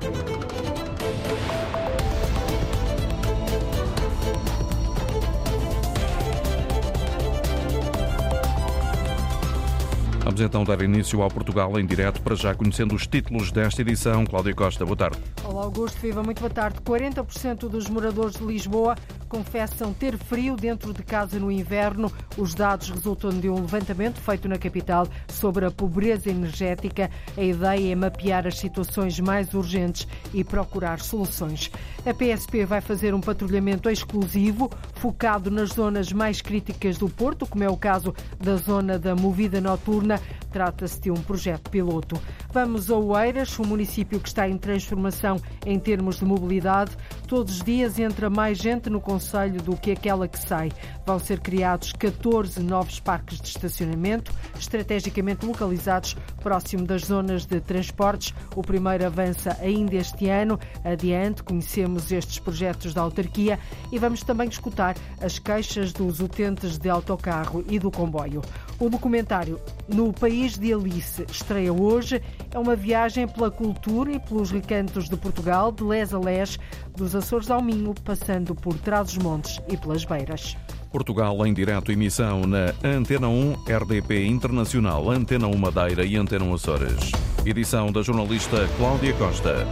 Música Vamos então dar início ao Portugal em direto, para já conhecendo os títulos desta edição. Cláudia Costa, boa tarde. Olá, Augusto Viva, muito boa tarde. 40% dos moradores de Lisboa confessam ter frio dentro de casa no inverno. Os dados resultam de um levantamento feito na capital sobre a pobreza energética. A ideia é mapear as situações mais urgentes e procurar soluções. A PSP vai fazer um patrulhamento exclusivo focado nas zonas mais críticas do Porto, como é o caso da zona da movida noturna. Trata-se de um projeto piloto. Vamos a Oeiras, um município que está em transformação em termos de mobilidade. Todos os dias entra mais gente no Conselho do que aquela que sai. Vão ser criados 14 novos parques de estacionamento, estrategicamente localizados próximo das zonas de transportes. O primeiro avança ainda este ano. Adiante, conhecemos estes projetos da autarquia e vamos também escutar as queixas dos utentes de autocarro e do comboio. O documentário No País de Alice estreia hoje. É uma viagem pela cultura e pelos recantos de Portugal, de les a les, dos Açores ao Minho, passando por Trás-os-Montes e pelas Beiras. Portugal em direto emissão na Antena 1, RDP Internacional, Antena 1 Madeira e Antena 1 Açores. Edição da jornalista Cláudia Costa.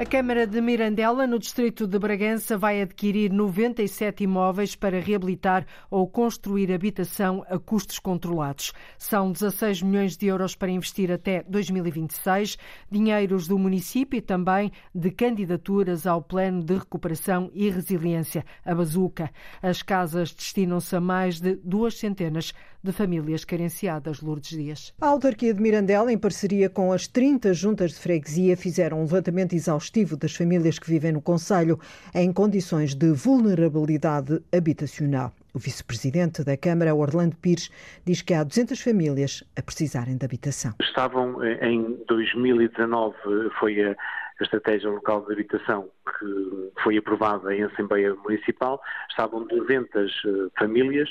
A Câmara de Mirandela, no distrito de Bragança, vai adquirir 97 imóveis para reabilitar ou construir habitação a custos controlados. São 16 milhões de euros para investir até 2026, dinheiros do município e também de candidaturas ao Plano de Recuperação e Resiliência, a Bazuca. As casas destinam-se a mais de duas centenas de famílias carenciadas, Lourdes Dias. A autarquia de Mirandela, em parceria com as 30 juntas de freguesia, fizeram um levantamento exaustivo das famílias que vivem no Conselho em condições de vulnerabilidade habitacional. O vice-presidente da Câmara, Orlando Pires, diz que há 200 famílias a precisarem de habitação. Estavam em 2019, foi a a estratégia local de habitação que foi aprovada em Assembleia Municipal, estavam 200 eh, famílias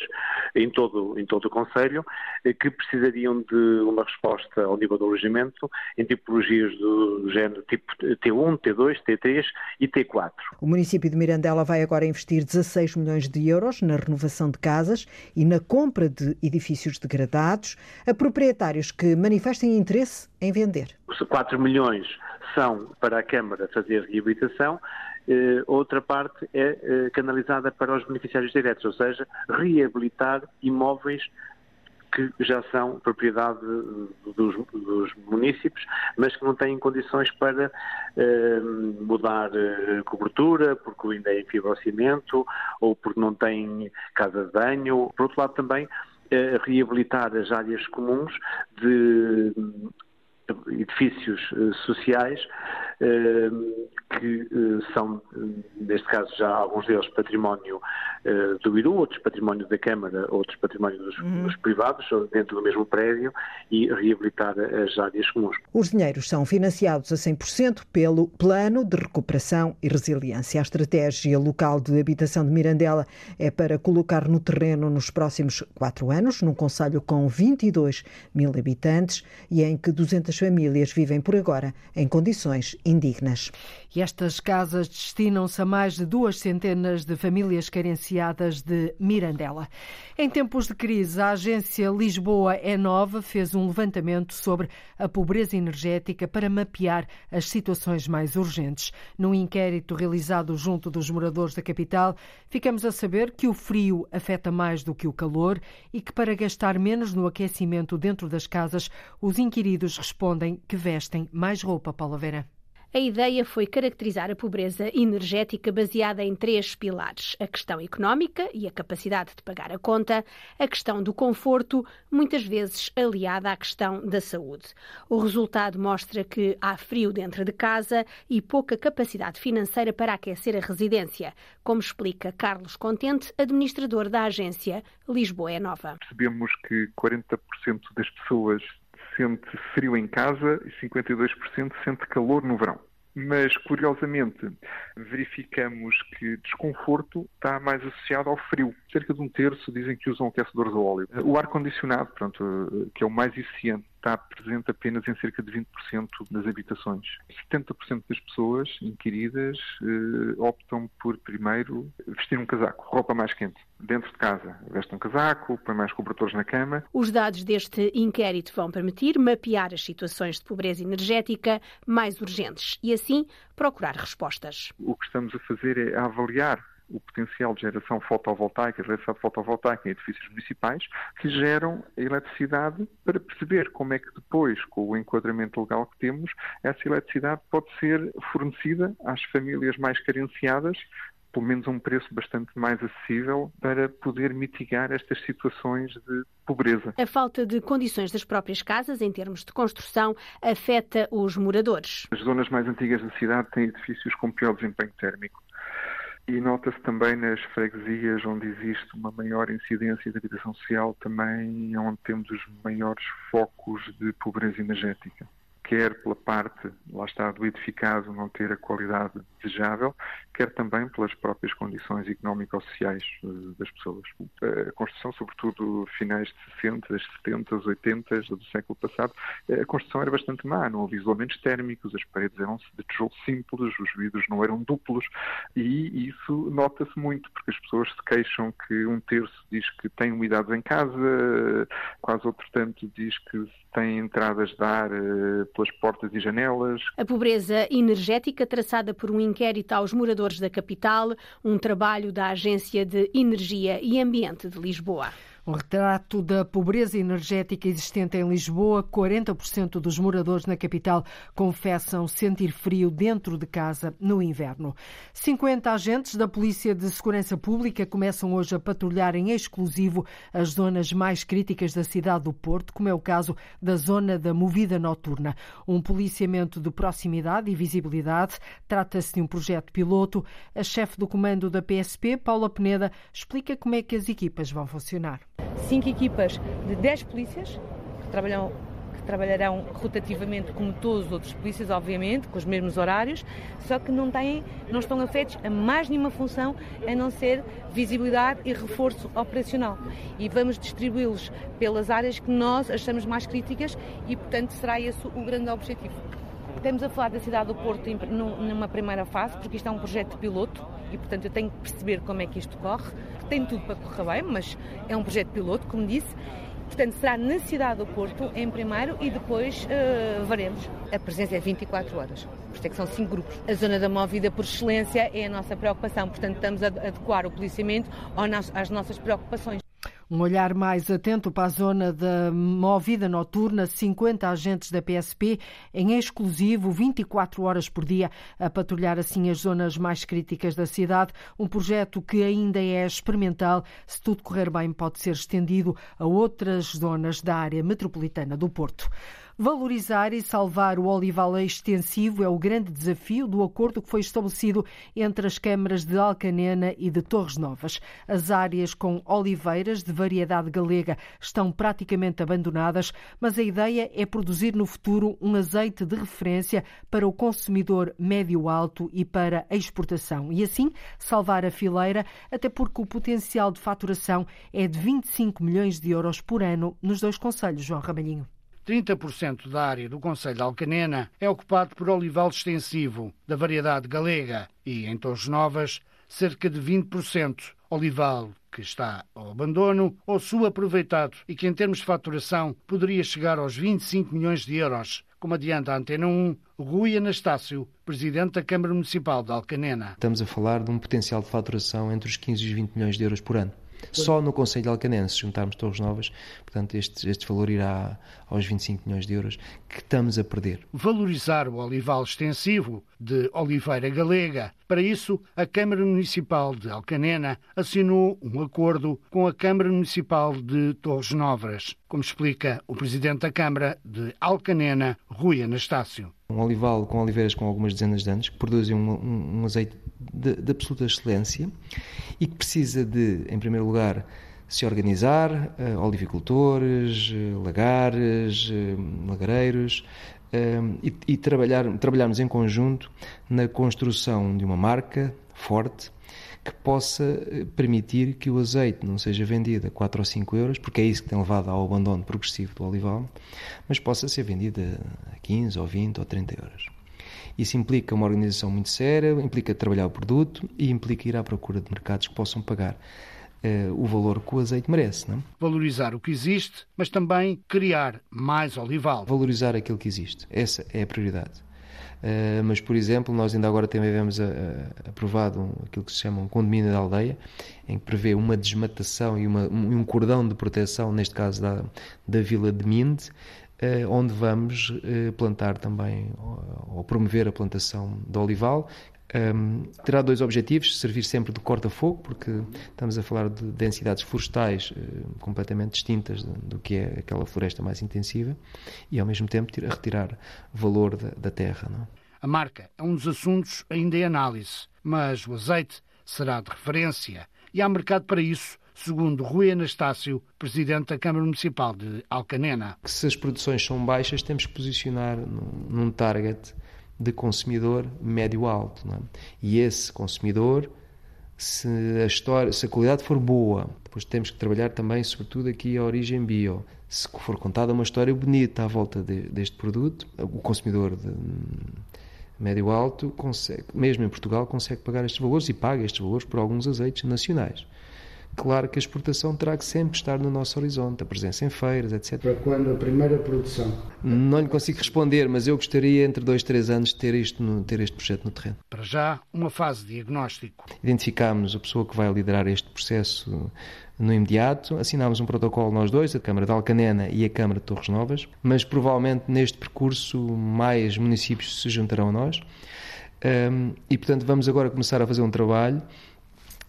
em todo, em todo o Conselho eh, que precisariam de uma resposta ao nível do alojamento em tipologias do género tipo T1, T2, T3 e T4. O município de Mirandela vai agora investir 16 milhões de euros na renovação de casas e na compra de edifícios degradados a proprietários que manifestem interesse em vender. Os 4 milhões são para a Câmara fazer reabilitação, eh, outra parte é eh, canalizada para os beneficiários diretos, ou seja, reabilitar imóveis que já são propriedade dos, dos, municípios, mas que não têm condições para eh, mudar eh, cobertura, porque ainda é fibrocimento, ou porque não têm casa de banho. Por outro lado, também eh, reabilitar as áreas comuns de edifícios uh, sociais que uh, são, neste caso já alguns deles património do Iru, outros património da Câmara, outros património dos, uhum. dos, privados, dentro do mesmo prédio e reabilitar as áreas comuns. Os dinheiros são financiados a 100% pelo Plano de Recuperação e Resiliência. A estratégia local de habitação de Mirandela é para colocar no terreno nos próximos quatro anos, num conselho com 22 mil habitantes e em que 200 famílias vivem por agora em condições indignas. E estas casas destinam-se a mais de duas centenas de famílias carenciadas de Mirandela. Em tempos de crise, a agência Lisboa é Nova fez um levantamento sobre a pobreza energética para mapear as situações mais urgentes. Num inquérito realizado junto dos moradores da capital, ficamos a saber que o frio afeta mais do que o calor e que para gastar menos no aquecimento dentro das casas, os inquiridos respondem que vestem mais roupa, Paula Vera. A ideia foi caracterizar a pobreza energética baseada em três pilares: a questão económica e a capacidade de pagar a conta, a questão do conforto, muitas vezes aliada à questão da saúde. O resultado mostra que há frio dentro de casa e pouca capacidade financeira para aquecer a residência, como explica Carlos Contente, administrador da agência Lisboa é Nova. Percebemos que 40% das pessoas sente frio em casa e 52% sente calor no verão. Mas, curiosamente, verificamos que desconforto está mais associado ao frio. Cerca de um terço dizem que usam aquecedores a óleo. O ar-condicionado, que é o mais eficiente está presente apenas em cerca de 20% das habitações. 70% das pessoas inquiridas eh, optam por primeiro vestir um casaco, roupa mais quente, dentro de casa. Veste um casaco, põe mais cobertores na cama. Os dados deste inquérito vão permitir mapear as situações de pobreza energética mais urgentes e, assim, procurar respostas. O que estamos a fazer é avaliar o potencial de geração fotovoltaica, de eletricidade fotovoltaica em edifícios municipais, que geram a eletricidade para perceber como é que depois, com o enquadramento legal que temos, essa eletricidade pode ser fornecida às famílias mais carenciadas pelo menos a um preço bastante mais acessível para poder mitigar estas situações de pobreza. A falta de condições das próprias casas, em termos de construção, afeta os moradores. As zonas mais antigas da cidade têm edifícios com pior desempenho térmico. E nota-se também nas freguesias onde existe uma maior incidência de habitação social, também é onde temos os maiores focos de pobreza energética quer pela parte, lá está, do edificado não ter a qualidade desejável, quer também pelas próprias condições económico-sociais eh, das pessoas. A construção, sobretudo finais de 60, 70, 80 do século passado, a construção era bastante má, não havia isolamentos térmicos, as paredes eram de tijolo simples, os vidros não eram duplos, e isso nota-se muito, porque as pessoas se queixam que um terço diz que tem umidades em casa, quase outro tanto diz que tem entradas de ar eh, pelas portas e janelas. A pobreza energética traçada por um inquérito aos moradores da capital, um trabalho da Agência de Energia e Ambiente de Lisboa. Um retrato da pobreza energética existente em Lisboa. 40% dos moradores na capital confessam sentir frio dentro de casa no inverno. 50 agentes da Polícia de Segurança Pública começam hoje a patrulhar em exclusivo as zonas mais críticas da cidade do Porto, como é o caso da zona da movida noturna. Um policiamento de proximidade e visibilidade. Trata-se de um projeto piloto. A chefe do comando da PSP, Paula Peneda, explica como é que as equipas vão funcionar cinco equipas de 10 polícias que trabalham que trabalharão rotativamente como todos os outros polícias, obviamente, com os mesmos horários, só que não têm, não estão afetos a mais nenhuma função a não ser visibilidade e reforço operacional. E vamos distribuí-los pelas áreas que nós achamos mais críticas e, portanto, será esse o grande objetivo. Estamos a falar da cidade do Porto numa primeira fase, porque isto é um projeto piloto e, portanto, eu tenho que perceber como é que isto corre. Tem tudo para correr bem, mas é um projeto piloto, como disse. Portanto, será na cidade do Porto, em primeiro, e depois uh, veremos. A presença é 24 horas, por isso é que são cinco grupos. A zona da movida por excelência é a nossa preocupação, portanto, estamos a adequar o policiamento às nossas preocupações. Um olhar mais atento para a zona da movida noturna, 50 agentes da PSP em exclusivo, 24 horas por dia, a patrulhar assim as zonas mais críticas da cidade. Um projeto que ainda é experimental. Se tudo correr bem, pode ser estendido a outras zonas da área metropolitana do Porto. Valorizar e salvar o olival extensivo é o grande desafio do acordo que foi estabelecido entre as câmaras de Alcanena e de Torres Novas. As áreas com oliveiras de variedade galega estão praticamente abandonadas, mas a ideia é produzir no futuro um azeite de referência para o consumidor médio-alto e para a exportação. E assim salvar a fileira, até porque o potencial de faturação é de 25 milhões de euros por ano nos dois conselhos, João Ramalhinho. 30% da área do Conselho de Alcanena é ocupado por olival extensivo da variedade galega e, em Torres Novas, cerca de 20% olival que está ao abandono ou subaproveitado e que, em termos de faturação, poderia chegar aos 25 milhões de euros, como adianta a Antena 1, Rui Anastácio, presidente da Câmara Municipal de Alcanena. Estamos a falar de um potencial de faturação entre os 15 e os 20 milhões de euros por ano. Só no Conselho de Alcanense, se juntarmos Torres Novas, portanto, este, este valor irá aos 25 milhões de euros que estamos a perder. Valorizar o olival extensivo de Oliveira Galega. Para isso, a Câmara Municipal de Alcanena assinou um acordo com a Câmara Municipal de Torres Novas, como explica o Presidente da Câmara de Alcanena, Rui Anastácio. Um olival com oliveiras com algumas dezenas de anos, que produzem um, um, um azeite de, de, absoluta excelência e que precisa de, em primeiro lugar, se organizar, uh, olivicultores, uh, lagares, uh, lagareiros, e, e trabalhar, trabalharmos em conjunto na construção de uma marca forte, que possa eh, permitir que o azeite não seja vendido a 4 ou 5 euros, porque é isso que tem levado ao abandono progressivo do olival, mas possa ser vendido a 15 ou 20 ou 30 euros. Isso implica uma organização muito séria, implica trabalhar o produto e implica ir à procura de mercados que possam pagar uh, o valor que o azeite merece. Não? É? Valorizar o que existe, mas também criar mais olival. Valorizar aquilo que existe. Essa é a prioridade. Uh, mas, por exemplo, nós ainda agora também tivemos a, a, aprovado um, aquilo que se chama um condomínio da aldeia, em que prevê uma desmatação e uma, um, cordão de proteção, neste caso da, da vila de Minde, uh, onde vamos uh, plantar também, ou, promover a plantação de olival, um, terá dois objetivos: servir sempre de corta-fogo, porque estamos a falar de densidades florestais uh, completamente distintas do, do, que é aquela floresta mais intensiva, e ao mesmo tempo tira, retirar valor da, da terra. Não? A marca é um dos assuntos ainda em análise, mas o azeite será de referência e há mercado para isso, segundo Rui Anastácio, presidente da Câmara Municipal de Alcanena. Se as produções são baixas, temos que posicionar num, num target de consumidor médio-alto. É? E esse consumidor, se a, história, se a qualidade for boa, depois temos que trabalhar também, sobretudo, aqui a origem bio. Se for contada uma história bonita à volta de, deste produto, o consumidor de médio-alto, consegue, mesmo em Portugal, consegue pagar estes valores e paga estes valores por alguns azeites nacionais. Claro que a exportação terá que sempre estar no nosso horizonte, a presença em feiras, etc. Para quando a primeira produção? Não lhe consigo responder, mas eu gostaria entre dois, três anos de ter, isto no, ter este projeto no terreno. Para já, uma fase de diagnóstico. Identificámos a pessoa que vai liderar este processo no imediato, assinámos um protocolo nós dois, a Câmara de Alcanena e a Câmara de Torres Novas, mas provavelmente neste percurso mais municípios se juntarão a nós. Um, e portanto vamos agora começar a fazer um trabalho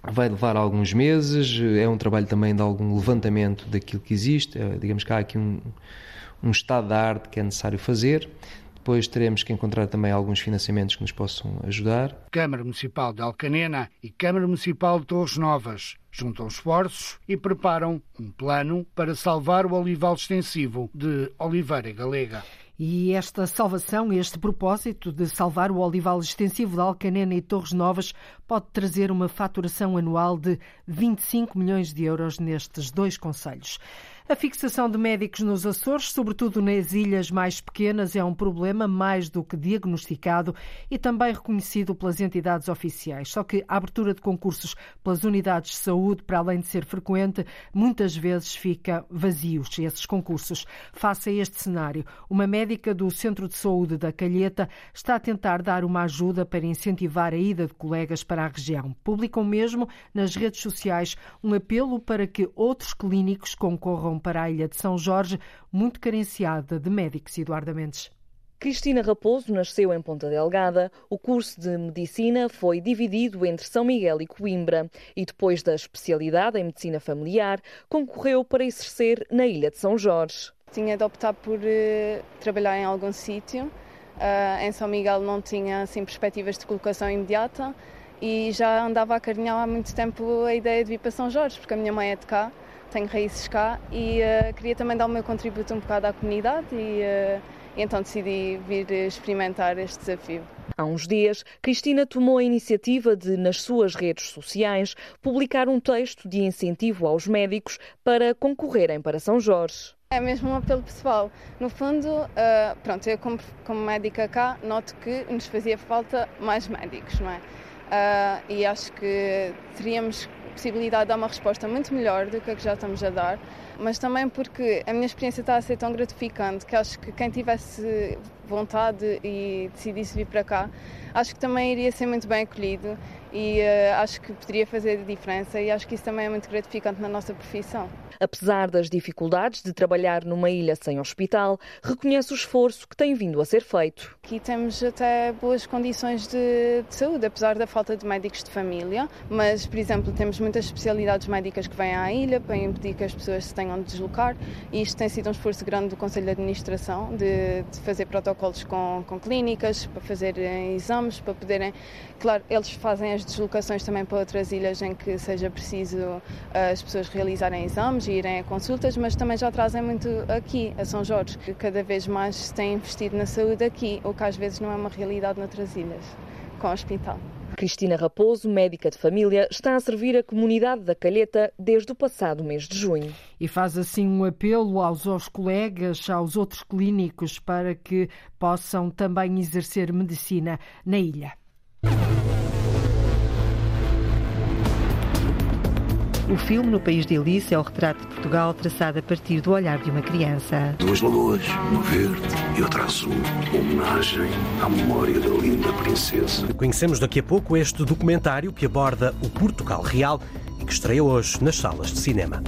vai levar alguns meses, é um trabalho também de algum levantamento daquilo que existe, é, digamos que há aqui um, um estado da arte que é necessário fazer. Depois teremos que encontrar também alguns financiamentos que nos possam ajudar. Câmara Municipal de Alcanena e Câmara Municipal de Torres Novas juntam esforços e preparam um plano para salvar o olival extensivo de Oliveira Galega. E esta salvação, este propósito de salvar o olival extensivo de Alcanena e Torres Novas pode trazer uma faturação anual de 25 milhões de euros nestes dois conselhos. A fixação de médicos nos Açores, sobretudo nas ilhas mais pequenas, é um problema mais do que diagnosticado e também reconhecido pelas entidades oficiais. Só que a abertura de concursos pelas unidades de saúde, para além de ser frequente, muitas vezes fica vazios esses concursos. Face a este cenário, uma médica do Centro de Saúde da Calheta está a tentar dar uma ajuda para incentivar a ida de colegas para a região. Publicam mesmo nas redes sociais um apelo para que outros clínicos concorram para a ilha de São Jorge, muito carenciada de médicos, Eduardo Mendes. Cristina Raposo nasceu em Ponta Delgada. O curso de medicina foi dividido entre São Miguel e Coimbra e depois da especialidade em medicina familiar, concorreu para exercer na Ilha de São Jorge. Tinha de optar por uh, trabalhar em algum sítio. Uh, em São Miguel não tinha assim perspectivas de colocação imediata e já andava a carinhar há muito tempo a ideia de vir para São Jorge, porque a minha mãe é de cá tenho raízes cá e uh, queria também dar o meu contributo um bocado à comunidade e, uh, então decidi vir experimentar este desafio. Há uns dias, Cristina tomou a iniciativa de, nas suas redes sociais, publicar um texto de incentivo aos médicos para concorrerem para São Jorge. É mesmo um apelo pessoal. No fundo, uh, pronto, eu como, como médica cá noto que nos fazia falta mais médicos, não é? Uh, e acho que teríamos possibilidade de dar uma resposta muito melhor do que a que já estamos a dar, mas também porque a minha experiência está a ser tão gratificante que acho que quem tivesse vontade e decidisse vir para cá, acho que também iria ser muito bem acolhido e uh, acho que poderia fazer a diferença e acho que isso também é muito gratificante na nossa profissão. Apesar das dificuldades de trabalhar numa ilha sem hospital, reconhece o esforço que tem vindo a ser feito. Aqui temos até boas condições de, de saúde, apesar da falta de médicos de família, mas, por exemplo, temos muitas especialidades médicas que vêm à ilha para impedir que as pessoas se tenham de deslocar e isto tem sido um esforço grande do Conselho de Administração de, de fazer protocolos com, com clínicas, para fazer eh, exames, para poderem. Claro, eles fazem as deslocações também para outras ilhas em que seja preciso uh, as pessoas realizarem exames irem a consultas, mas também já trazem muito aqui, a São Jorge, que cada vez mais se tem investido na saúde aqui, o que às vezes não é uma realidade noutras ilhas, com o hospital. Cristina Raposo, médica de família, está a servir a comunidade da Calheta desde o passado mês de junho. E faz assim um apelo aos, aos colegas, aos outros clínicos, para que possam também exercer medicina na ilha. O filme No País de Alice é o retrato de Portugal traçado a partir do olhar de uma criança. Duas lagoas, uma verde e outra azul. Homenagem à memória da linda princesa. Conhecemos daqui a pouco este documentário que aborda o Portugal Real e que estreia hoje nas salas de cinema.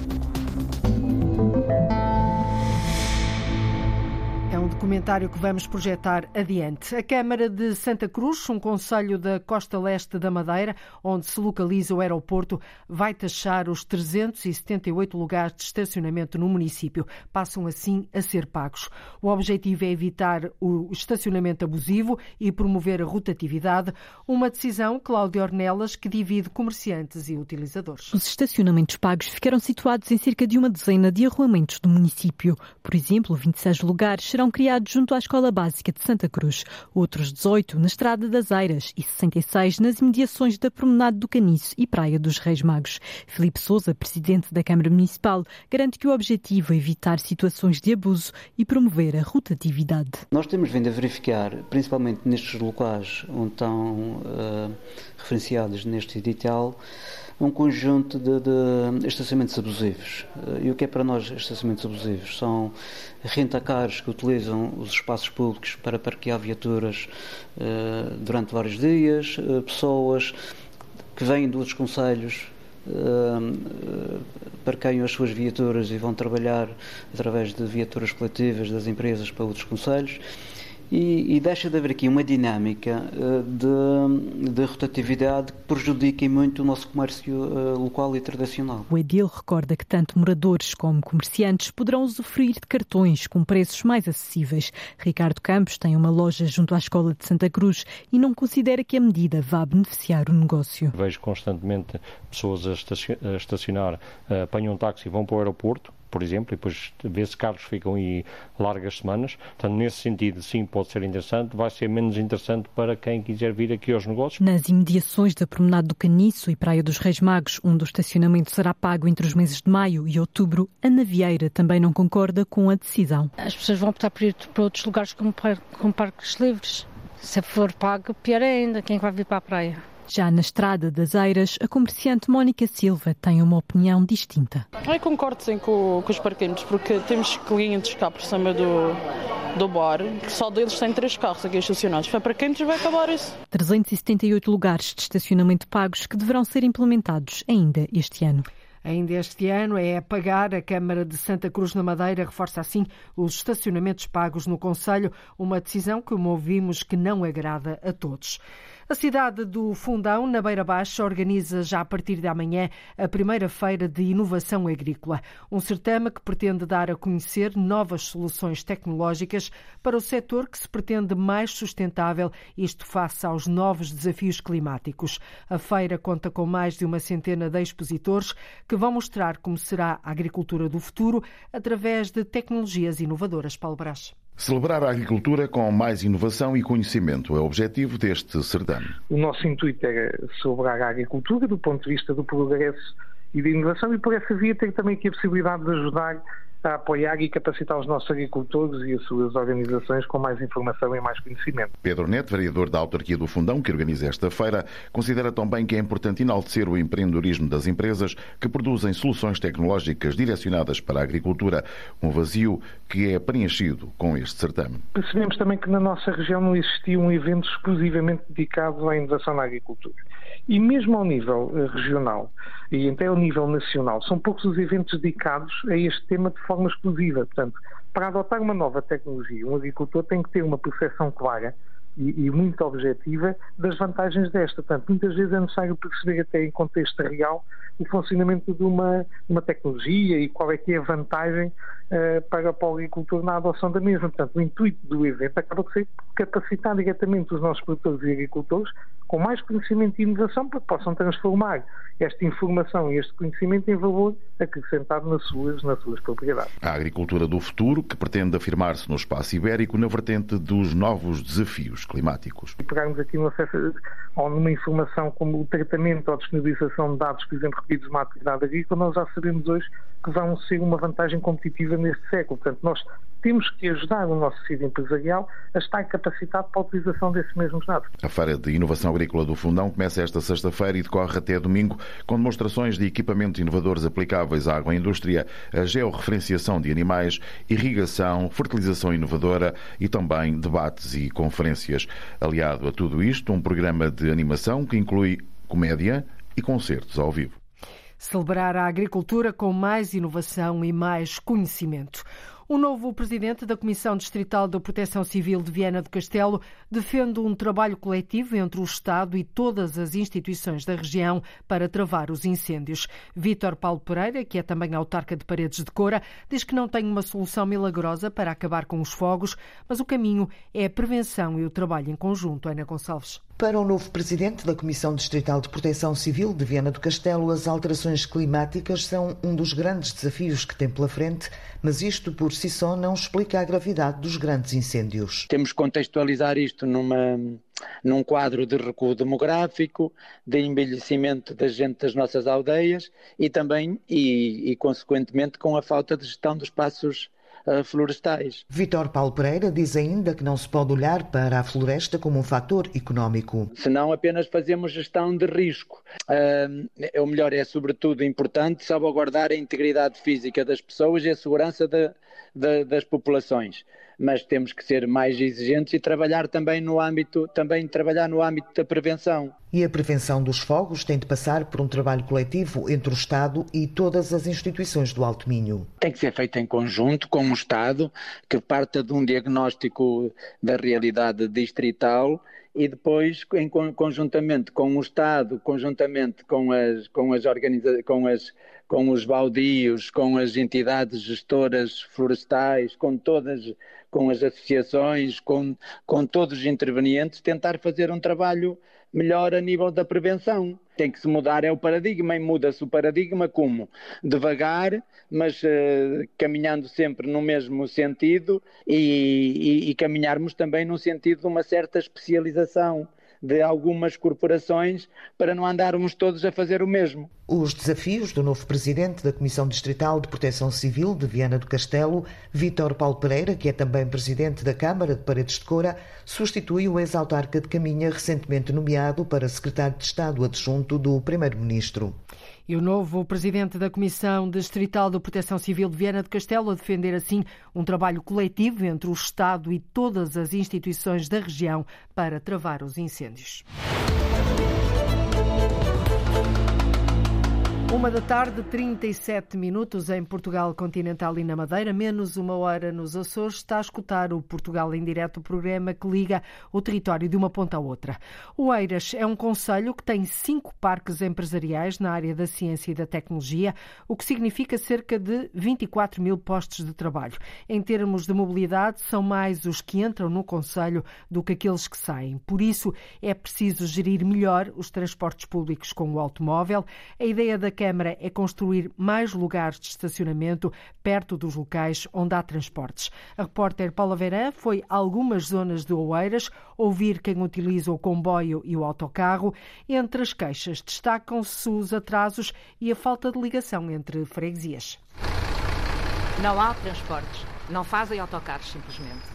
Documentário que vamos projetar adiante. A Câmara de Santa Cruz, um conselho da costa leste da Madeira, onde se localiza o aeroporto, vai taxar os 378 lugares de estacionamento no município. Passam assim a ser pagos. O objetivo é evitar o estacionamento abusivo e promover a rotatividade, uma decisão, Cláudia Ornelas, que divide comerciantes e utilizadores. Os estacionamentos pagos ficaram situados em cerca de uma dezena de arruamentos do município. Por exemplo, 26 lugares serão criados junto à Escola Básica de Santa Cruz, outros 18 na Estrada das Eiras e 66 nas imediações da Promenade do Caniço e Praia dos Reis Magos. Filipe Souza, presidente da Câmara Municipal, garante que o objetivo é evitar situações de abuso e promover a rotatividade. Nós temos vindo a verificar, principalmente nestes locais onde estão uh, referenciados neste edital, um conjunto de, de estacionamentos abusivos. E o que é para nós estacionamentos abusivos? São rentacares que utilizam os espaços públicos para parquear viaturas uh, durante vários dias, uh, pessoas que vêm de outros conselhos parqueiam as suas viaturas e vão trabalhar através de viaturas coletivas das empresas para outros conselhos e, e deixa de haver aqui uma dinâmica uh, de, de, rotatividade que prejudique muito o nosso comércio uh, local e tradicional. O Edil recorda que tanto moradores como comerciantes poderão usufruir de cartões com preços mais acessíveis. Ricardo Campos tem uma loja junto à Escola de Santa Cruz e não considera que a medida vá beneficiar o negócio. Vejo constantemente pessoas a estacionar, eh, apanham um táxi e vão para o aeroporto por exemplo, e depois vê-se carros ficam aí largas semanas. Portanto, nesse sentido, sim, pode ser interessante, vai ser menos interessante para quem quiser vir aqui aos negócios. Nas imediações da Promenade do Caniço e Praia dos Reis Magos, onde o estacionamento será pago entre os meses de maio e outubro, a Navieira também não concorda com a decisão. As pessoas vão optar por ir para outros lugares como, como parques livres. Se for pago, pior ainda, quem é vai vir para a praia? Já na Estrada das Eiras, a comerciante Mónica Silva tem uma opinião distinta. Eu concordo sim com, com os parquímetros, porque temos clientes cá por cima do, do bar, que só deles têm três carros aqui estacionados. Foi para quem vai acabar isso. 378 lugares de estacionamento pagos que deverão ser implementados ainda este ano. Ainda este ano é a pagar. A Câmara de Santa Cruz na Madeira reforça assim os estacionamentos pagos no Conselho, uma decisão que ouvimos que não agrada a todos. A cidade do Fundão, na Beira Baixa, organiza já a partir de amanhã a primeira feira de inovação agrícola. Um certame que pretende dar a conhecer novas soluções tecnológicas para o setor que se pretende mais sustentável, isto face aos novos desafios climáticos. A feira conta com mais de uma centena de expositores que vão mostrar como será a agricultura do futuro através de tecnologias inovadoras. Paulo Brás. Celebrar a agricultura com mais inovação e conhecimento é o objetivo deste certame. O nosso intuito é celebrar a agricultura do ponto de vista do progresso e da inovação e por essa via ter também aqui a possibilidade de ajudar a apoiar e capacitar os nossos agricultores e as suas organizações com mais informação e mais conhecimento. Pedro Neto, vereador da autarquia do Fundão, que organiza esta feira, considera também que é importante enaltecer o empreendedorismo das empresas que produzem soluções tecnológicas direcionadas para a agricultura, um vazio que é preenchido com este certame. Percebemos também que na nossa região não existia um evento exclusivamente dedicado à inovação na agricultura. E mesmo ao nível eh, regional e até ao nível nacional, são poucos os eventos dedicados a este tema de forma exclusiva. Portanto, para adotar uma nova tecnologia, um agricultor tem que ter uma percepção clara e, e, muito objetiva das vantagens desta. Portanto, muitas vezes é necessário perceber até em contexto real o funcionamento de uma, uma tecnologia e qual é que é a vantagem uh, para, para o agricultor na adoção da mesma. Portanto, o intuito do evento acaba por ser capacitar diretamente os nossos produtores e agricultores com mais conhecimento e inovação para que possam transformar esta informação e este conhecimento em valor acrescentado nas suas, nas suas propriedades. A agricultura do futuro, que pretende afirmar-se no espaço ibérico na vertente dos novos desafios climáticos. E pegarmos aqui no acesso ou numa informação como o tratamento ou disponibilização de dados, por exemplo, repetidos de uma atividade agrícola, nós já sabemos hoje que vão ser uma vantagem competitiva neste século. Portanto, nós temos que ajudar o nosso tecido empresarial a estar capacitado para a utilização desses mesmos dados. A Feira de Inovação Agrícola do Fundão começa esta sexta-feira e decorre até domingo, com demonstrações de equipamentos inovadores aplicáveis à agroindústria, a georreferenciação de animais, irrigação, fertilização inovadora e também debates e conferências. Aliado a tudo isto, um programa de animação que inclui comédia e concertos ao vivo. Celebrar a agricultura com mais inovação e mais conhecimento. O novo presidente da Comissão Distrital da Proteção Civil de Viana do Castelo defende um trabalho coletivo entre o Estado e todas as instituições da região para travar os incêndios. Vítor Paulo Pereira, que é também autarca de Paredes de Cora, diz que não tem uma solução milagrosa para acabar com os fogos, mas o caminho é a prevenção e o trabalho em conjunto. Ana Gonçalves. Para o novo presidente da Comissão Distrital de Proteção Civil de Viana do Castelo, as alterações climáticas são um dos grandes desafios que tem pela frente, mas isto por si só não explica a gravidade dos grandes incêndios. Temos que contextualizar isto numa, num quadro de recuo demográfico, de envelhecimento da gente das nossas aldeias e também, e, e consequentemente, com a falta de gestão dos espaços florestais. Vitor Paulo Pereira diz ainda que não se pode olhar para a floresta como um fator económico. Senão apenas fazemos gestão de risco. Uh, o melhor é, sobretudo, importante salvaguardar a integridade física das pessoas e a segurança de, de, das populações mas temos que ser mais exigentes e trabalhar também no âmbito, também trabalhar no âmbito da prevenção. E a prevenção dos fogos tem de passar por um trabalho coletivo entre o Estado e todas as instituições do Alto Minho. Tem que ser feito em conjunto com o Estado, que parta de um diagnóstico da realidade distrital e depois, em, conjuntamente com o Estado, conjuntamente com as, com as, organiza com as com os baldios, com as entidades gestoras florestais, com todas, com as associações, com, com todos os intervenientes, tentar fazer um trabalho melhor a nível da prevenção. Tem que se mudar é o paradigma e muda-se o paradigma como? Devagar, mas uh, caminhando sempre no mesmo sentido e, e, e caminharmos também no sentido de uma certa especialização de algumas corporações para não andarmos todos a fazer o mesmo. Os desafios do novo presidente da Comissão Distrital de Proteção Civil de Viana do Castelo, Vítor Paulo Pereira, que é também presidente da Câmara de Paredes de Cora, substitui o ex-autarca de Caminha, recentemente nomeado para secretário de Estado adjunto do Primeiro-Ministro. E o novo presidente da Comissão Distrital de Proteção Civil de Viana do Castelo a defender assim um trabalho coletivo entre o Estado e todas as instituições da região para travar os incêndios. Uma da tarde, 37 minutos em Portugal Continental e na Madeira, menos uma hora nos Açores, está a escutar o Portugal em direto, o programa que liga o território de uma ponta à outra. O Eiras é um conselho que tem cinco parques empresariais na área da ciência e da tecnologia, o que significa cerca de 24 mil postos de trabalho. Em termos de mobilidade, são mais os que entram no conselho do que aqueles que saem. Por isso, é preciso gerir melhor os transportes públicos com o automóvel. A ideia da Câmara é construir mais lugares de estacionamento perto dos locais onde há transportes. A repórter Paula Verã foi a algumas zonas de Oeiras ouvir quem utiliza o comboio e o autocarro. Entre as queixas destacam-se os atrasos e a falta de ligação entre freguesias. Não há transportes, não fazem autocarros simplesmente.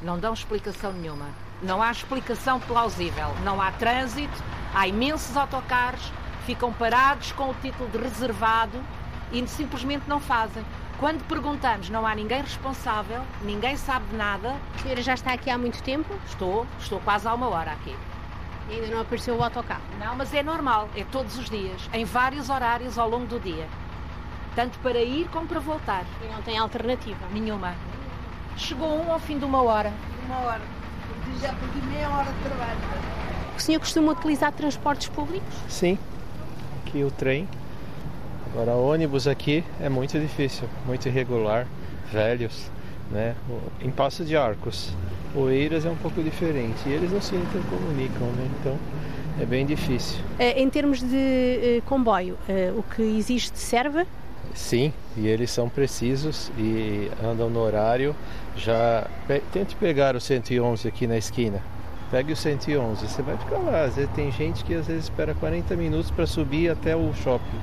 Não dão explicação nenhuma. Não há explicação plausível. Não há trânsito, há imensos autocarros, ficam parados com o título de reservado e simplesmente não fazem. Quando perguntamos, não há ninguém responsável, ninguém sabe de nada. A senhora já está aqui há muito tempo? Estou, estou quase há uma hora aqui. E ainda não apareceu o autocarro? Não, mas é normal, é todos os dias, em vários horários ao longo do dia. Tanto para ir como para voltar. E não tem alternativa? Nenhuma. Chegou um ao fim de uma hora. Uma hora. Já perdi meia hora de trabalho. O senhor costuma utilizar transportes públicos? Sim, aqui o trem. Agora ônibus aqui é muito difícil, muito irregular, velhos, né? Em Passo de Arcos Oeiras é um pouco diferente e eles não se intercomunicam, né? Então é bem difícil. Eh, em termos de eh, comboio, eh, o que existe serve? Sim, e eles são precisos e andam no horário. Já tente pegar o 111 aqui na esquina. Pegue o 111, você vai ficar lá. Vezes tem gente que às vezes espera 40 minutos para subir até o shopping.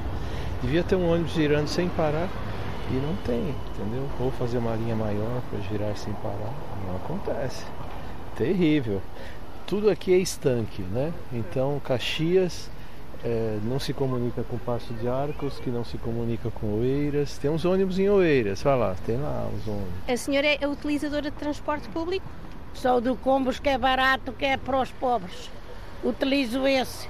Devia ter um ônibus girando sem parar e não tem, entendeu? Ou fazer uma linha maior para girar sem parar. Não acontece. Terrível. Tudo aqui é estanque, né? Então Caxias é, não se comunica com Passo de Arcos, que não se comunica com Oeiras. Tem uns ônibus em Oeiras, vai lá, tem lá os ônibus. A senhora é utilizadora de transporte público? Sou do Combos, que é barato, que é para os pobres. Utilizo esse,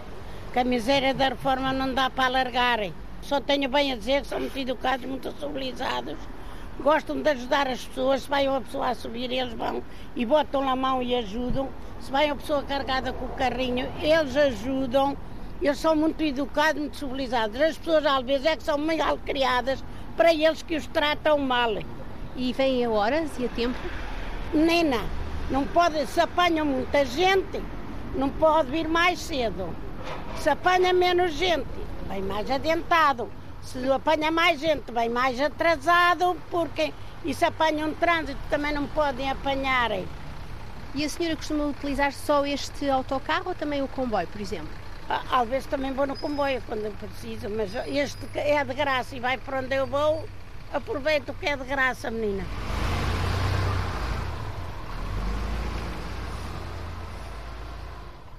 que a miséria da reforma não dá para alargarem. Só tenho bem a dizer que são muito educados, muito civilizados. Gostam de ajudar as pessoas. Se vai uma pessoa a subir, eles vão e botam a mão e ajudam. Se vai uma pessoa carregada com o carrinho, eles ajudam. Eles são muito educados, muito civilizados. As pessoas, às vezes, é que são mal criadas para eles que os tratam mal. E vêm a horas e a tempo? Nena, não pode, se apanha muita gente, não pode vir mais cedo. Se apanha menos gente, vem mais adiantado. Se apanha mais gente, vem mais atrasado, porque e se apanha um trânsito também não podem apanhar. E a senhora costuma utilizar só este autocarro ou também o comboio, por exemplo? Às vezes também vou no comboio quando preciso, mas este é de graça e vai para onde eu vou, aproveito que é de graça, menina.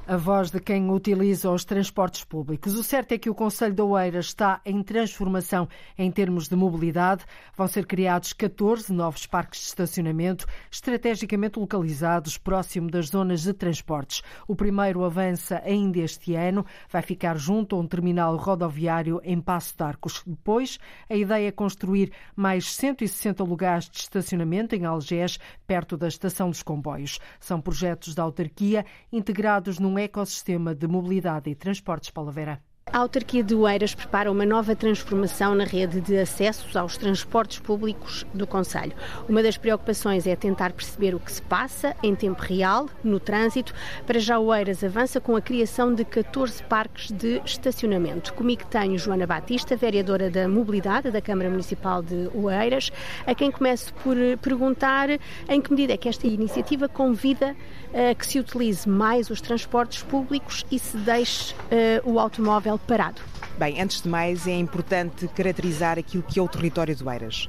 A voz de quem utiliza os transportes públicos. O certo é que o Conselho de Oeiras está em transformação em termos de mobilidade. Vão ser criados 14 novos parques de estacionamento estrategicamente localizados próximo das zonas de transportes. O primeiro avança ainda este ano, vai ficar junto a um terminal rodoviário em Passo de Arcos. Depois, a ideia é construir mais 160 lugares de estacionamento em Algés, perto da estação dos comboios. São projetos da autarquia integrados num um ecossistema de mobilidade e transportes para Vera. A autarquia de Oeiras prepara uma nova transformação na rede de acessos aos transportes públicos do Conselho. Uma das preocupações é tentar perceber o que se passa em tempo real no trânsito. Para já Oeiras avança com a criação de 14 parques de estacionamento. Comigo tenho Joana Batista, vereadora da Mobilidade da Câmara Municipal de Oeiras, a quem começo por perguntar em que medida é que esta iniciativa convida a que se utilize mais os transportes públicos e se deixe uh, o automóvel parado. Bem, antes de mais é importante caracterizar aquilo que é o território do Eiras.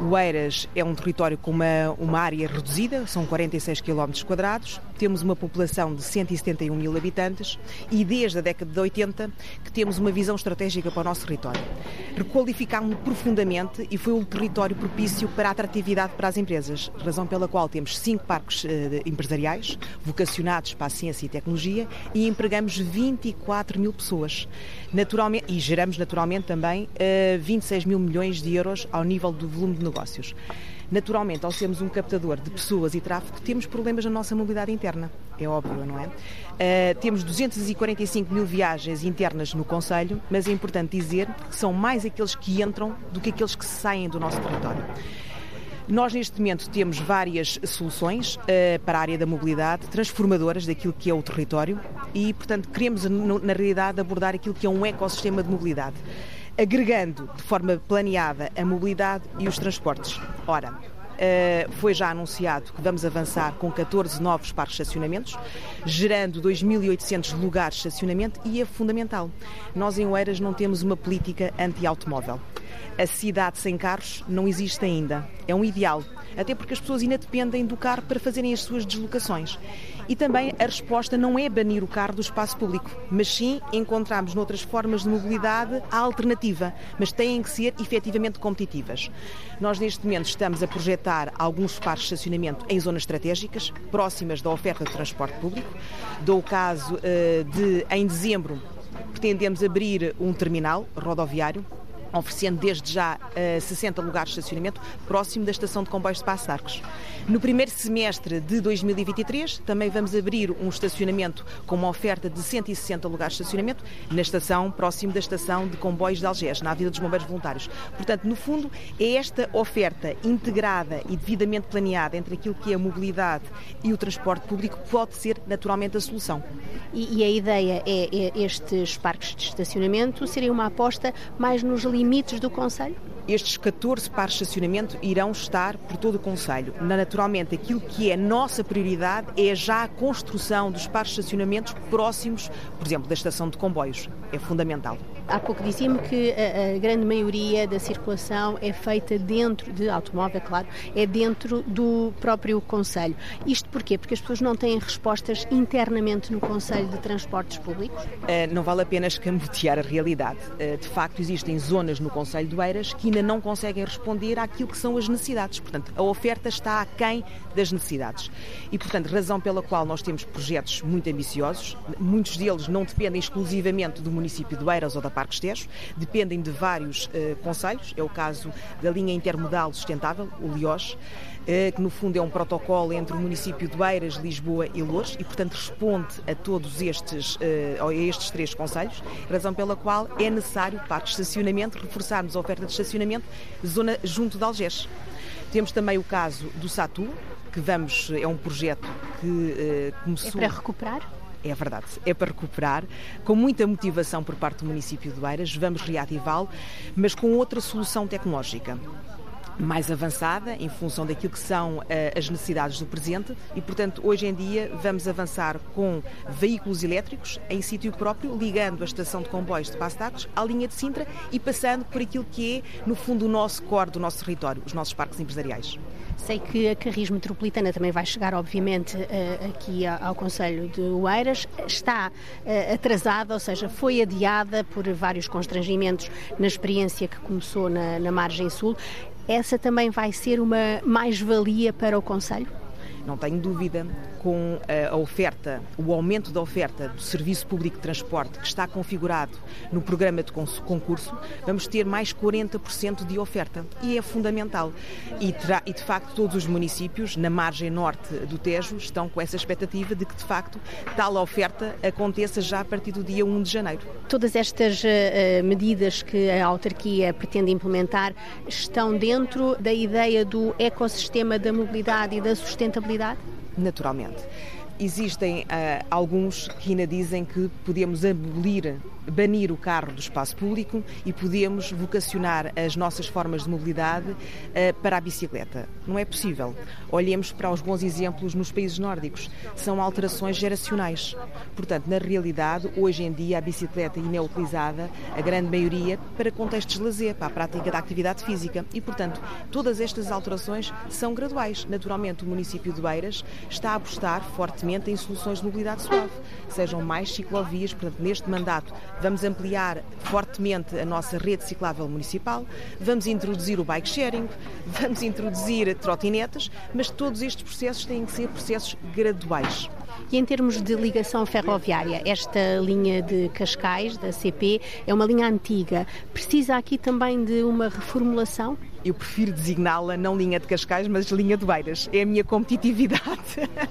O Eiras é um território com uma, uma área reduzida, são 46 km temos uma população de 171 mil habitantes e desde a década de 80 que temos uma visão estratégica para o nosso território. Requalificámos-lo profundamente e foi um território propício para a atratividade para as empresas, razão pela qual temos cinco parques eh, empresariais vocacionados para a ciência e tecnologia e empregamos 24 mil pessoas. Naturalmente, e geramos naturalmente também uh, eh, 26 mil milhões de euros ao nível do volume de negócios. Naturalmente, ao sermos um captador de pessoas e tráfego, temos problemas na nossa mobilidade interna. É óbvio, não é? Uh, temos 245 mil viagens internas no Conselho, mas é importante dizer que são mais aqueles que entram do que aqueles que saem do nosso território. Nós, neste momento, temos várias soluções uh, para a área da mobilidade, transformadoras daquilo que é o território e, portanto, queremos, na realidade, abordar aquilo que é um ecossistema de mobilidade, agregando de forma planeada a mobilidade e os transportes. Ora, Uh, foi já anunciado que vamos avançar com 14 novos parques de estacionamentos, gerando 2.800 lugares de estacionamento e é fundamental. Nós em Oeiras não temos uma política anti-automóvel a cidade sem carros não existe ainda. É um ideal, até porque as pessoas ainda dependem do carro para fazerem as suas deslocações. E também a resposta não é banir o carro do espaço público, mas sim encontrarmos noutras formas de mobilidade a alternativa, mas têm que ser efetivamente competitivas. Nós neste momento estamos a projetar alguns parques de estacionamento em zonas estratégicas, próximas da oferta de transporte público. Dou o caso uh, de, em dezembro, pretendemos abrir um terminal rodoviário oferecendo desde já uh, 60 lugares de estacionamento próximo da estação de comboios de Passo de Arcos. No primeiro semestre de 2023 também vamos abrir um estacionamento com uma oferta de 160 lugares de estacionamento na estação próximo da estação de comboios de Algés, na Avenida dos Bombeiros Voluntários. Portanto, no fundo, é esta oferta integrada e devidamente planeada entre aquilo que é a mobilidade e o transporte público que pode ser naturalmente a solução. E, e a ideia é, é estes parques de estacionamento serem uma aposta mais nos limites do Conselho? Estes 14 pares de estacionamento irão estar por todo o Conselho. Naturalmente, aquilo que é nossa prioridade é já a construção dos pares de estacionamentos próximos, por exemplo, da estação de comboios. É fundamental. Há pouco dizia-me que a, a, grande maioria da circulação é feita dentro de automóvel, claro, é dentro do próprio Conselho. Isto porquê? Porque as pessoas não têm respostas internamente no Conselho de Transportes Públicos? Uh, não vale a pena escamotear a realidade. Uh, de facto, existem zonas no Conselho de Eiras que ainda não conseguem responder àquilo que são as necessidades. Portanto, a oferta está aquém das necessidades. E, portanto, razão pela qual nós temos projetos muito ambiciosos, muitos deles não dependem exclusivamente do município de Eiras ou da Parques Tejo, dependem de vários uh, conselhos, é o caso da linha intermodal sustentável, o LIOS, uh, que no fundo é um protocolo entre o município de Eiras, Lisboa e Lourdes e, portanto, responde a todos estes, uh, a estes três conselhos, razão pela qual é necessário, para estacionamento, reforçarmos a oferta de estacionamento zona junto de Algés. Temos também o caso do Satu, que vamos, é um projeto que uh, começou... É para recuperar? É verdade, é para recuperar, com muita motivação por parte do município de Beiras, vamos reativá-lo, mas com outra solução tecnológica mais avançada em função daquilo que são uh, as necessidades do presente e, portanto, hoje em dia vamos avançar com veículos elétricos em sítio próprio, ligando a estação de comboios de de à linha de Sintra e passando por aquilo que é, no fundo, o nosso core do nosso território, os nossos parques empresariais. Sei que a Carris Metropolitana também vai chegar, obviamente, eh, aqui ao Conselho de Oeiras. Está eh, atrasada, ou seja, foi adiada por vários constrangimentos na experiência que começou na, na margem sul essa também vai ser uma mais-valia para o Conselho? Não tenho dúvida, com a oferta, o aumento da oferta do Serviço Público de Transporte que está configurado no programa de concurso, vamos ter mais 40% de oferta e é fundamental. E, terá, e, de facto todos os municípios na margem norte do Tejo estão com essa expectativa de que de facto tal oferta aconteça já a partir do dia 1 de janeiro. Todas estas uh, medidas que a autarquia pretende implementar estão dentro da ideia do ecossistema da mobilidade e da sustentabilidade? Naturalmente. Existem uh, alguns que ainda dizem que podemos abolir banir o carro do espaço público e podemos vocacionar as nossas formas de mobilidade uh, para a bicicleta. Não é possível. Olhemos para os bons exemplos nos países nórdicos. São alterações geracionais. Portanto, na realidade, hoje em dia, a bicicleta ainda é utilizada, a grande maioria, para contextos de lazer, para a prática da atividade física. E, portanto, todas estas alterações são graduais. Naturalmente, o município de Beiras está a apostar fortemente em soluções de mobilidade suave. Sejam mais ciclovias, portanto, neste mandato Vamos ampliar fortemente a nossa rede ciclável municipal, vamos introduzir o bike sharing, vamos introduzir trotinetas, mas todos estes processos têm que ser processos graduais. E em termos de ligação ferroviária, esta linha de Cascais, da CP, é uma linha antiga. Precisa aqui também de uma reformulação? eu prefiro designá-la não linha de Cascais, mas linha de Beiras. É a minha competitividade.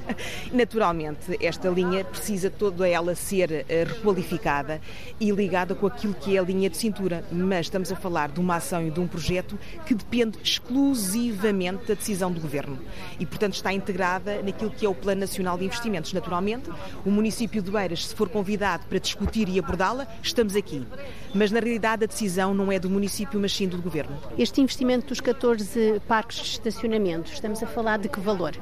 Naturalmente, esta linha precisa toda ela ser eh, requalificada e ligada com aquilo que é a linha de cintura, mas estamos a falar de uma ação e de um projeto que depende exclusivamente da decisão do Governo e, portanto, está integrada naquilo que é o Plano Nacional de Investimentos. Naturalmente, o município de Beiras, se for convidado para discutir e abordá-la, estamos aqui. Mas, na realidade, a decisão não é do município, mas sim do Governo. Este investimento dos 14 parques de estacionamento, estamos a falar de que valor?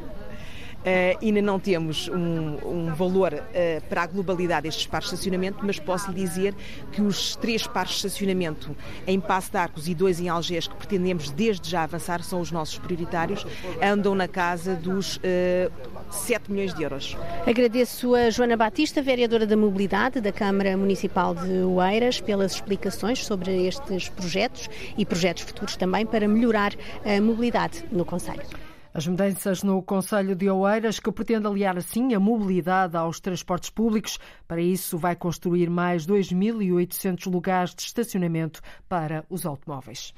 Uh, ainda não temos um, um valor uh, para a globalidade destes parques de estacionamento, mas posso lhe dizer que os três parques de estacionamento em Passo de Arcos e dois em Algés, que pretendemos desde já avançar, são os nossos prioritários, andam na casa dos uh, eh, 7 milhões de euros. Agradeço a Joana Batista, vereadora da Mobilidade da Câmara Municipal de Oeiras, pelas explicações sobre estes projetos e projetos futuros também para melhorar a mobilidade no Conselho. As mudanças no Conselho de Oeiras, que pretende aliar assim a mobilidade aos transportes públicos, para isso vai construir mais 2.800 lugares de estacionamento para os automóveis.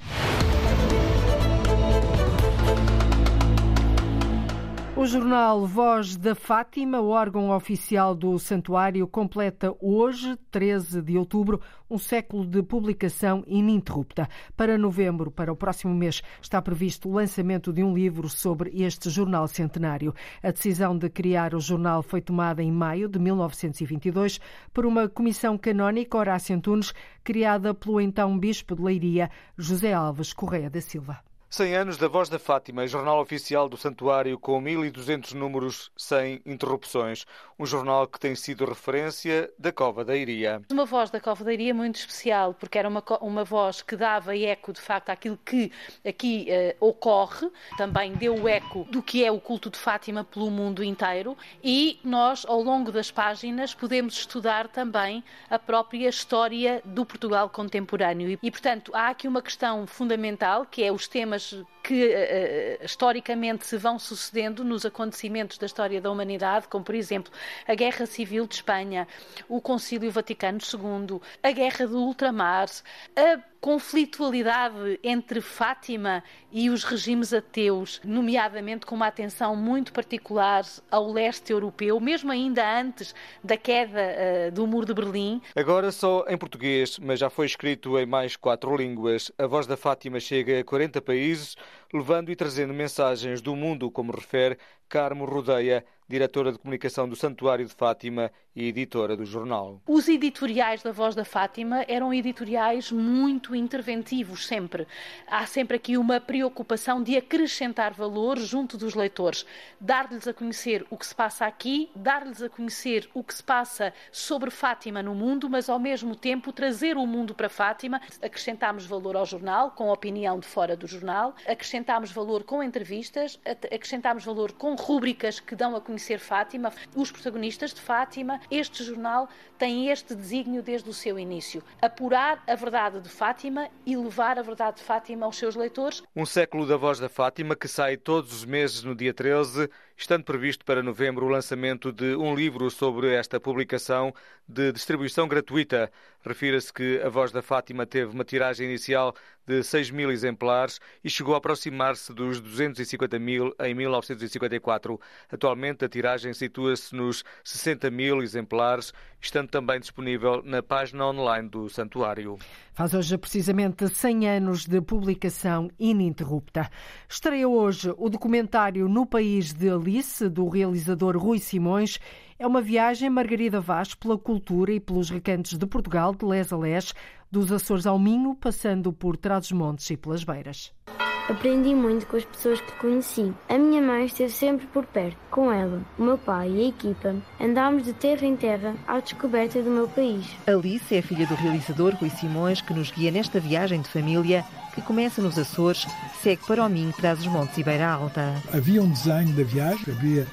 O jornal Voz da Fátima, órgão oficial do santuário, completa hoje, 13 de outubro, um século de publicação ininterrupta. Para novembro, para o próximo mês, está previsto o lançamento de um livro sobre este jornal centenário. A decisão de criar o jornal foi tomada em maio de 1922 por uma comissão canónica Horácio Antunes, criada pelo então bispo de Leiria, José Alves Correia da Silva. 100 anos da Voz da Fátima, jornal oficial do Santuário com 1.200 números sem interrupções. Um jornal que tem sido referência da Cova da Iria. Uma voz da Cova da Iria muito especial, porque era uma, uma voz que dava eco, de facto, àquilo que aqui uh, ocorre. Também deu eco do que é o culto de Fátima pelo mundo inteiro. E nós, ao longo das páginas, podemos estudar também a própria história do Portugal contemporâneo. E portanto, há aqui uma questão fundamental, que é os temas 是。Que uh, historicamente se vão sucedendo nos acontecimentos da história da humanidade, como por exemplo a Guerra Civil de Espanha, o Concílio Vaticano II, a Guerra do Ultramar, a conflitualidade entre Fátima e os regimes ateus, nomeadamente com uma atenção muito particular ao leste europeu, mesmo ainda antes da queda uh, do Muro de Berlim. Agora só em português, mas já foi escrito em mais quatro línguas. A voz da Fátima chega a 40 países, levando e trazendo mensagens do mundo, como refere Carmo Rodeia, diretora de comunicação do Santuário de Fátima e editora do jornal. Os editoriais da Voz da Fátima eram editoriais muito interventivos, sempre. Há sempre aqui uma preocupação de acrescentar valor junto dos leitores, dar-lhes a conhecer o que se passa aqui, dar-lhes a conhecer o que se passa sobre Fátima no mundo, mas ao mesmo tempo trazer o mundo para Fátima. Acrescentámos valor ao jornal, com a opinião de fora do jornal, acrescentámos valor com entrevistas, acrescentámos valor com rúbricas que dão a conhecer Fátima, os protagonistas de Fátima. Este jornal tem este desígnio desde o seu início: apurar a verdade de Fátima e levar a verdade de Fátima aos seus leitores. Um século da voz da Fátima que sai todos os meses no dia 13 estando previsto para novembro o lançamento de um livro sobre esta publicação de distribuição gratuita. Refira-se que A Voz da Fátima teve uma tiragem inicial de 6 mil exemplares e chegou a aproximar-se dos 250 mil em 1954. Atualmente, a tiragem situa-se nos 60 mil exemplares, estando também disponível na página online do Santuário. Faz hoje precisamente 100 anos de publicação ininterrupta. Estreia hoje o documentário No País de Alice, do realizador Rui Simões. É uma viagem Margarida Vaz pela cultura e pelos recantos de Portugal, de les a les, dos Açores ao Minho, passando por Trás-os-Montes e pelas Beiras. Aprendi muito com as pessoas que conheci. A minha mãe esteve sempre por perto. Com ela, o meu pai e a equipa andámos de terra em terra à descoberta do meu país. Alice é filha do realizador Rui Simões, que nos guia nesta viagem de família que começa nos Açores, segue para o Minho, traz os montes e Beira Alta. Havia um desenho da viagem, havia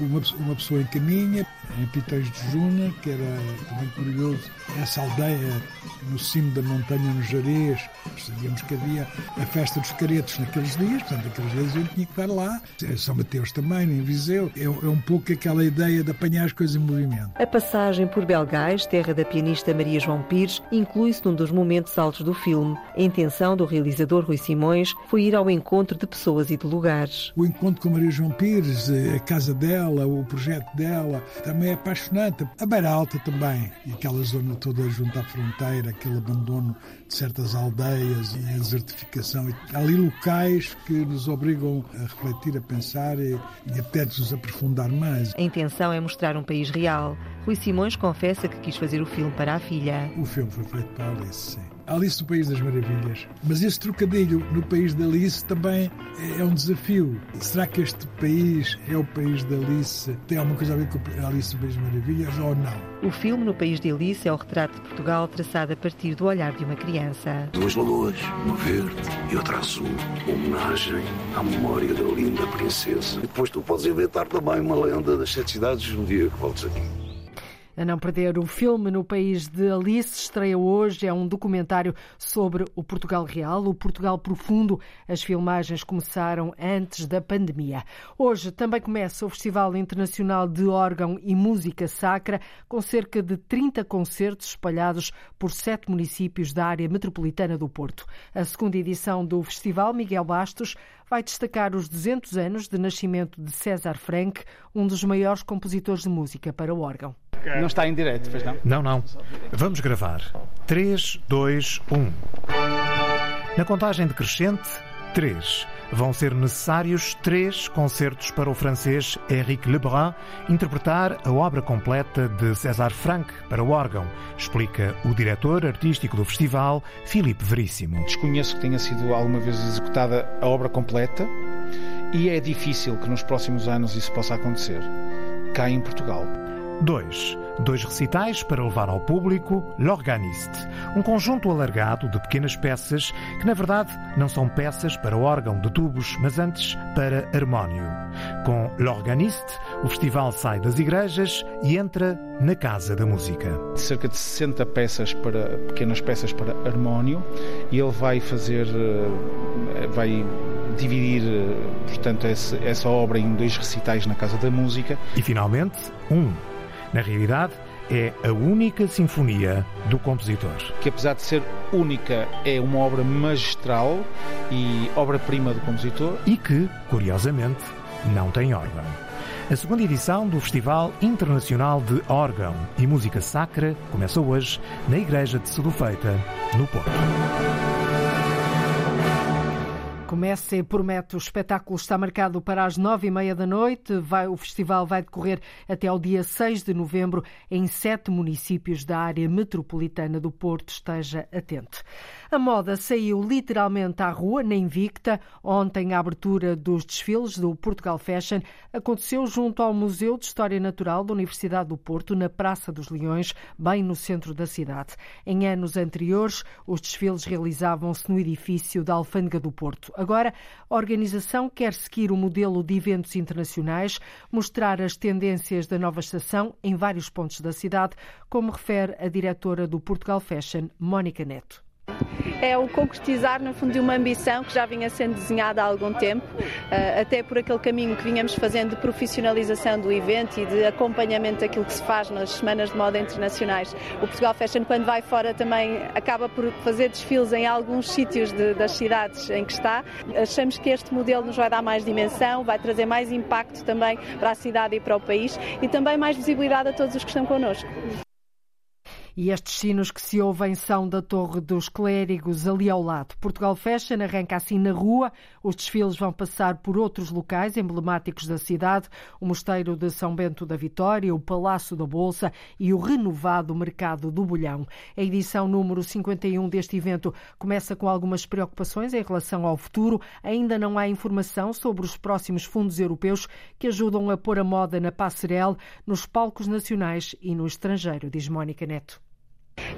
uma, pessoa em caminha, em Pitões de Juna, que era também curioso, essa aldeia no cimo da montanha no Jarez, sabíamos que havia a festa dos caretos naqueles dias, portanto, naqueles dias gente tinha que estar lá. São Mateus também, em Viseu. É, é um pouco aquela ideia de apanhar as coisas em movimento. A passagem por Belgais, terra da pianista Maria João Pires, inclui-se num dos momentos altos do filme. A intenção do realizador Rui Simões foi ir ao encontro de pessoas e de lugares. O encontro com Maria João Pires, a casa dela, o projeto dela, também é apaixonante. A Beira Alta também, e aquela zona toda junto à fronteira, aquele abandono de certas aldeias e a desertificação. Há ali locais que nos obrigam a refletir, a pensar e, e até nos aprofundar mais. A intenção é mostrar um país real. Rui Simões confessa que quis fazer o filme para a filha. O filme foi feito para a Alice, sim. Alice no País das Maravilhas. Mas esse trocadilho no País da Alice também é um desafio. Será que este país é o País da Alice? Tem alguma coisa a ver com Alice no País das Maravilhas ou não? O filme No País de Alice é o retrato de Portugal traçado a partir do olhar de uma criança. Duas lagoas, uma verde e outra azul. Homenagem à memória da linda princesa. E depois tu podes inventar também uma lenda das sete cidades um dia que voltes aqui. A não perder o filme no país de Alice estreia hoje. É um documentário sobre o Portugal real, o Portugal profundo. As filmagens começaram antes da pandemia. Hoje também começa o Festival Internacional de Órgão e Música Sacra, com cerca de 30 concertos espalhados por sete municípios da área metropolitana do Porto. A segunda edição do festival, Miguel Bastos, vai destacar os 200 anos de nascimento de César Franck, um dos maiores compositores de música para o órgão. Não está em direto, pois não? Não, não. Vamos gravar. 3, 2, 1. Na contagem decrescente, 3. Vão ser necessários três concertos para o francês Éric Lebrun interpretar a obra completa de César Franck para o órgão, explica o diretor artístico do festival, Filipe Veríssimo. Desconheço que tenha sido alguma vez executada a obra completa e é difícil que nos próximos anos isso possa acontecer cá em Portugal. 2. Dois recitais para levar ao público L'Organiste, um conjunto alargado de pequenas peças que, na verdade, não são peças para órgão de tubos, mas antes para harmónio. Com L'Organiste, o festival sai das igrejas e entra na Casa da Música. Cerca de 60 peças para pequenas peças para harmónio e ele vai fazer eh, vai dividir portanto essa obra em dois recitais na Casa da Música. E finalmente, um na realidade, é a única sinfonia do compositor. Que apesar de ser única, é uma obra magistral e obra-prima do compositor. E que, curiosamente, não tem órgão. A segunda edição do Festival Internacional de Órgão e Música Sacra começa hoje na Igreja de Sedufeita, no Porto. Começa e promete. O espetáculo está marcado para as nove e meia da noite. Vai, o festival vai decorrer até ao dia 6 de novembro em sete municípios da área metropolitana do Porto. Esteja atento. A moda saiu literalmente à rua, na Invicta. Ontem, a abertura dos desfiles do Portugal Fashion aconteceu junto ao Museu de História Natural da Universidade do Porto, na Praça dos Leões, bem no centro da cidade. Em anos anteriores, os desfiles realizavam-se no edifício da Alfândega do Porto. Agora, a organização quer seguir o modelo de eventos internacionais, mostrar as tendências da nova estação em vários pontos da cidade, como refere a diretora do Portugal Fashion, Mónica Neto é o concretizar, no fundo, de uma ambição que já vinha sendo desenhada há algum tempo, eh, até por aquele caminho que vinhamos fazendo de profissionalização do evento e de acompanhamento daquilo que se faz nas semanas de moda internacionais. O Portugal Fashion, quando vai fora, também acaba por fazer desfiles em alguns sítios de, das cidades em que está. Achamos que este modelo nos vai dar mais dimensão, vai trazer mais impacto também para a cidade e para o país e também mais visibilidade a todos os que estão connosco. E estes sinos que se ouvem são da Torre dos Clérigos, ali ao lado. Portugal Fashion arranca assim na rua. Os desfiles vão passar por outros locais emblemáticos da cidade: o Mosteiro de São Bento da Vitória, o Palácio da Bolsa e o renovado Mercado do Bolhão. A edição número 51 deste evento começa com algumas preocupações em relação ao futuro. Ainda não há informação sobre os próximos fundos europeus que ajudam a pôr a moda na passarela, nos palcos nacionais e no estrangeiro, diz Mónica Neto.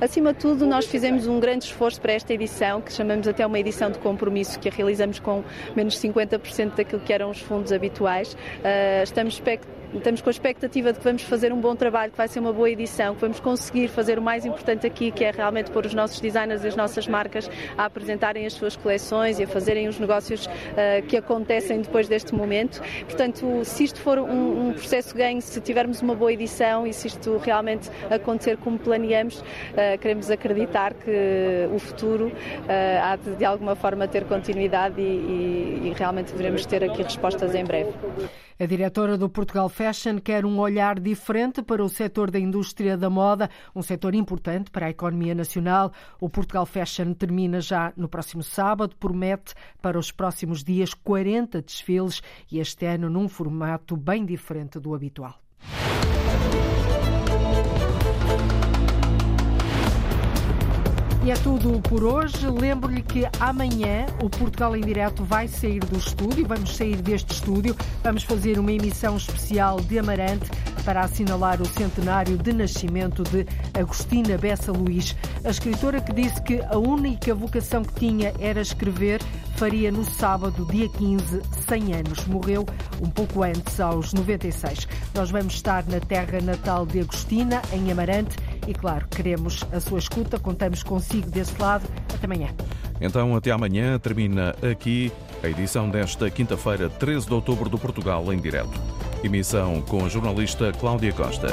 Acima de tudo, nós fizemos um grande esforço para esta edição, que chamamos até uma edição de compromisso, que a realizamos com menos 50% daquilo que eram os fundos habituais. Uh, estamos expectantes estamos com a expectativa de que vamos fazer um bom trabalho, que vai ser uma boa edição, que vamos conseguir fazer o mais importante aqui, que é realmente pôr os nossos designers e as nossas marcas a apresentarem as suas coleções e a fazerem os negócios uh, que acontecem depois deste momento. Portanto, se isto for um, um, processo ganho, se tivermos uma boa edição e se isto realmente acontecer como planeamos, queremos acreditar que o futuro uh, há de, de alguma forma ter continuidade e, e, e realmente devemos ter aqui respostas em breve. A diretora do Portugal Fashion quer um olhar diferente para o setor da indústria da moda, um setor importante para a economia nacional. O Portugal Fashion termina já no próximo sábado, promete para os próximos dias 40 desfiles e este ano num formato bem diferente do habitual. E é tudo por hoje. Lembro-lhe que amanhã o Portugal em Direto vai sair do estúdio. Vamos sair deste estúdio. Vamos fazer uma emissão especial de Amarante para assinalar o centenário de nascimento de Agostina Bessa Luís. A escritora que disse que a única vocação que tinha era escrever faria no sábado, dia 15, 100 anos. Morreu um pouco antes, aos 96. Nós vamos estar na terra natal de Agostina, em Amarante, e claro, queremos a sua escuta, contamos consigo desse lado. Até amanhã. Então, até amanhã, termina aqui a edição desta quinta-feira, 13 de outubro, do Portugal em Direto. Emissão com a jornalista Cláudia Costa.